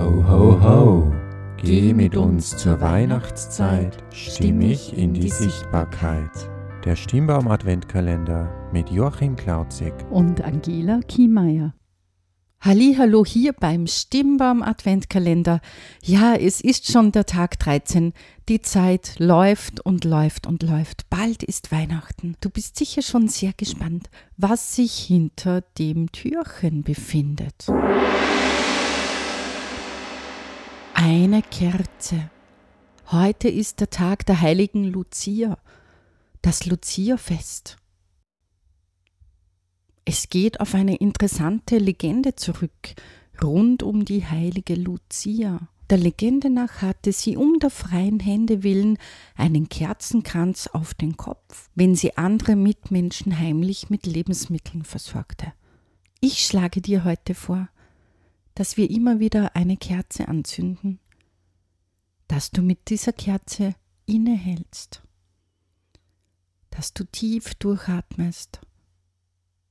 Ho, ho, ho, geh mit uns zur Weihnachtszeit, stimmig in die Sichtbarkeit. Der Stimmbaum Adventkalender mit Joachim Klauzig und Angela Kiemeier. Hallo hier beim Stimmbaum Adventkalender. Ja, es ist schon der Tag 13. Die Zeit läuft und läuft und läuft. Bald ist Weihnachten. Du bist sicher schon sehr gespannt, was sich hinter dem Türchen befindet. Eine Kerze. Heute ist der Tag der heiligen Lucia, das Lucia-Fest. Es geht auf eine interessante Legende zurück, rund um die heilige Lucia. Der Legende nach hatte sie um der freien Hände willen einen Kerzenkranz auf den Kopf, wenn sie andere Mitmenschen heimlich mit Lebensmitteln versorgte. Ich schlage dir heute vor, dass wir immer wieder eine Kerze anzünden, dass du mit dieser Kerze innehältst, dass du tief durchatmest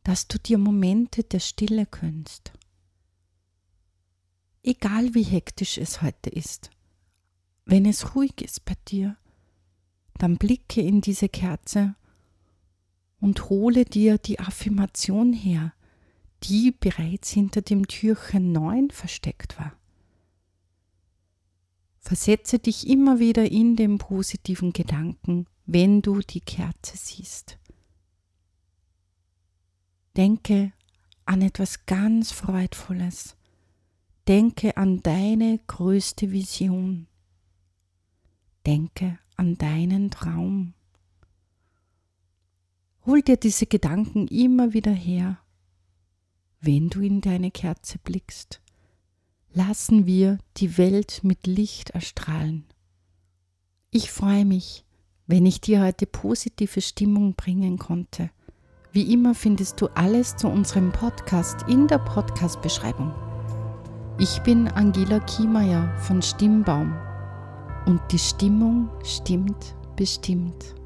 dass du dir Momente der Stille gönnst. Egal wie hektisch es heute ist, wenn es ruhig ist bei dir, dann blicke in diese Kerze und hole dir die Affirmation her, die bereits hinter dem Türchen 9 versteckt war. Versetze dich immer wieder in den positiven Gedanken, wenn du die Kerze siehst. Denke an etwas ganz Freudvolles. Denke an deine größte Vision. Denke an deinen Traum. Hol dir diese Gedanken immer wieder her, wenn du in deine Kerze blickst. Lassen wir die Welt mit Licht erstrahlen. Ich freue mich, wenn ich dir heute positive Stimmung bringen konnte wie immer findest du alles zu unserem Podcast in der Podcast-Beschreibung. Ich bin Angela Kiemeier von Stimmbaum und die Stimmung stimmt bestimmt.